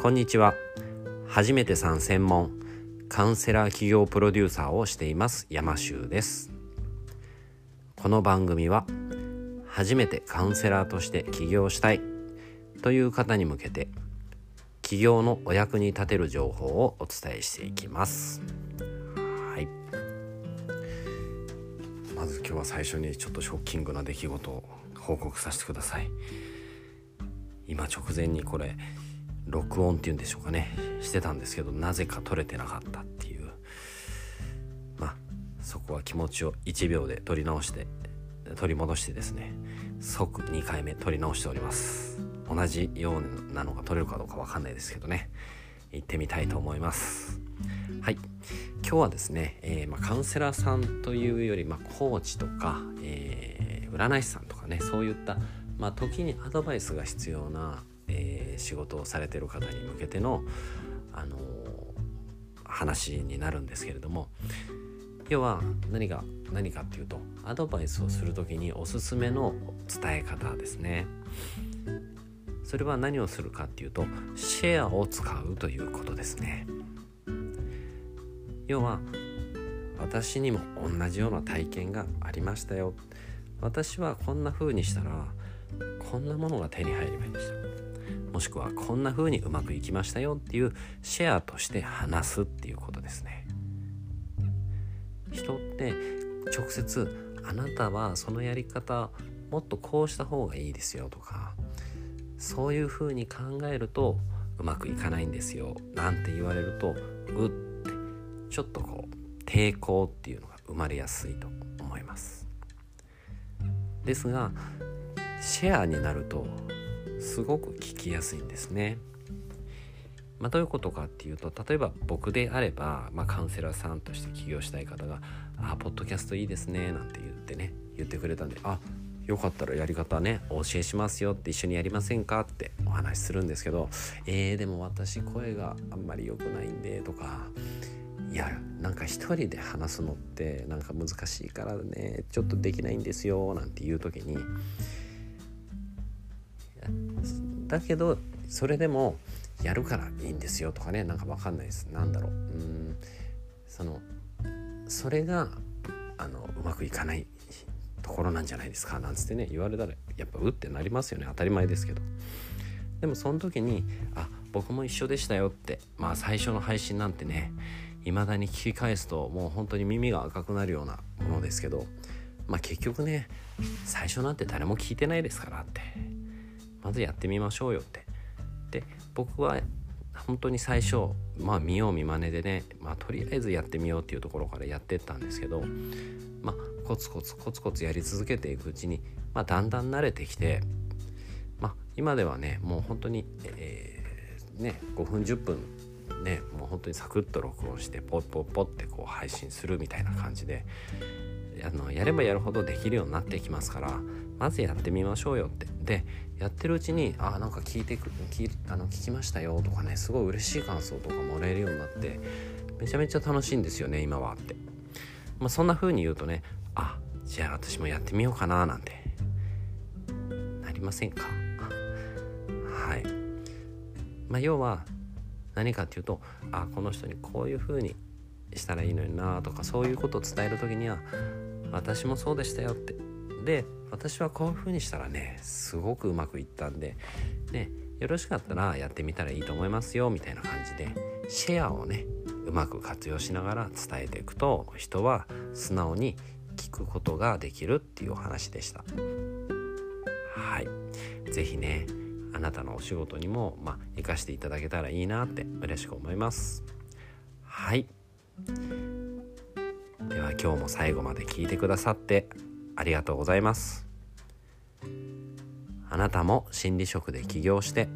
こんにちは。初めてさん専門カウンセラー企業プロデューサーをしています山修です。この番組は初めてカウンセラーとして起業したいという方に向けて起業のお役に立てる情報をお伝えしていきます。はい。まず今日は最初にちょっとショッキングな出来事を報告させてください。今直前にこれ録音っていうんでしょうかね。してたんですけどなぜか撮れてなかったっていう。まあそこは気持ちを1秒で取り直して取り戻してですね。即2回目取り直しております。同じようなのが取れるかどうかわかんないですけどね。行ってみたいと思います。はい。今日はですね、えー、まあ、カウンセラーさんというより、まあ、コーチとか、えー、占い師さんとかねそういった、まあ、時にアドバイスが必要な仕事をされてる方に向けての、あのー、話になるんですけれども要は何が何かっていうとアドバイスをする時におすすめの伝え方ですね。それは何をするかっていうとシェアを使うということですね。要は私にも同じような体験がありましたよ。私はこんな風にしたらこんなものが手に入りました。もしくはこんな風にうまくいきましたよっていうシェアとして話すっていうことですね。人って直接あなたはそのやり方もっとこうした方がいいですよとかそういう風に考えるとうまくいかないんですよなんて言われるとうってちょっとこう抵抗っていうのが生まれやすいと思います。ですがシェアになるとすごく聞きやすいんですね。まあ、どういうことかっていうと例えば僕であれば、まあ、カウンセラーさんとして起業したい方が「あポッドキャストいいですね」なんて言ってね言ってくれたんで「あよかったらやり方ねお教えしますよ」って一緒にやりませんか？ってお話しするんですけど「えー、でも私声があんまり良くないんで」とかいやなんか一人で話すのってなんか難しいからねちょっとできないんですよなんていう時にだけどそれでもやるからいいんですよとかねなんか分かんないです。なんだろう。うん。そのそれがあのうまくいかないところなんじゃないですか。なんつってね言われたらやっぱうってなりますよね。当たり前ですけど。でもその時にあ僕も一緒でしたよってまあ最初の配信なんてね未だに聞き返すともう本当に耳が赤くなるようなものですけどまあ結局ね最初なんて誰も聞いてないですからって。まずやってみましょうよって。で僕は本当に最初まあ見よう見まねでね、まあ、とりあえずやってみようっていうところからやってったんですけど、まあ、コツコツコツコツやり続けていくうちに、まあ、だんだん慣れてきて、まあ、今ではねもう本当に、えー、ね、5分10分ねもう本当にサクッと録音してポッポッポってこう配信するみたいな感じであのやればやるほどできるようになってきますからまずやってみましょうよって。でやってるうちに「あなんか聞いてく聞あの聞きましたよ」とかねすごい嬉しい感想とかもらえるようになってめちゃめちゃ楽しいんですよね今はって、まあ、そんな風に言うとね「あじゃあ私もやってみようかな」なんてなりませんか？はい。まあ要は何かっていうとあこの人にこういう風にしたらいいのになとかそういうことを伝える時には私もそうでしたよって。で私はこういう風にしたらねすごくうまくいったんでねよろしかったらやってみたらいいと思いますよみたいな感じでシェアをねうまく活用しながら伝えていくと人は素直に聞くことができるっていうお話でした。はい。是非ねあなたのお仕事にもまあ生かしていただけたらいいなって嬉しく思います。はい。では今日も最後まで聞いてくださってありがとうございますあなたも心理職で起業して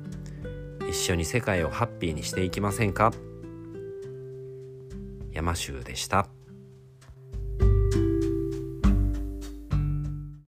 一緒に世界をハッピーにしていきませんか？山州でした。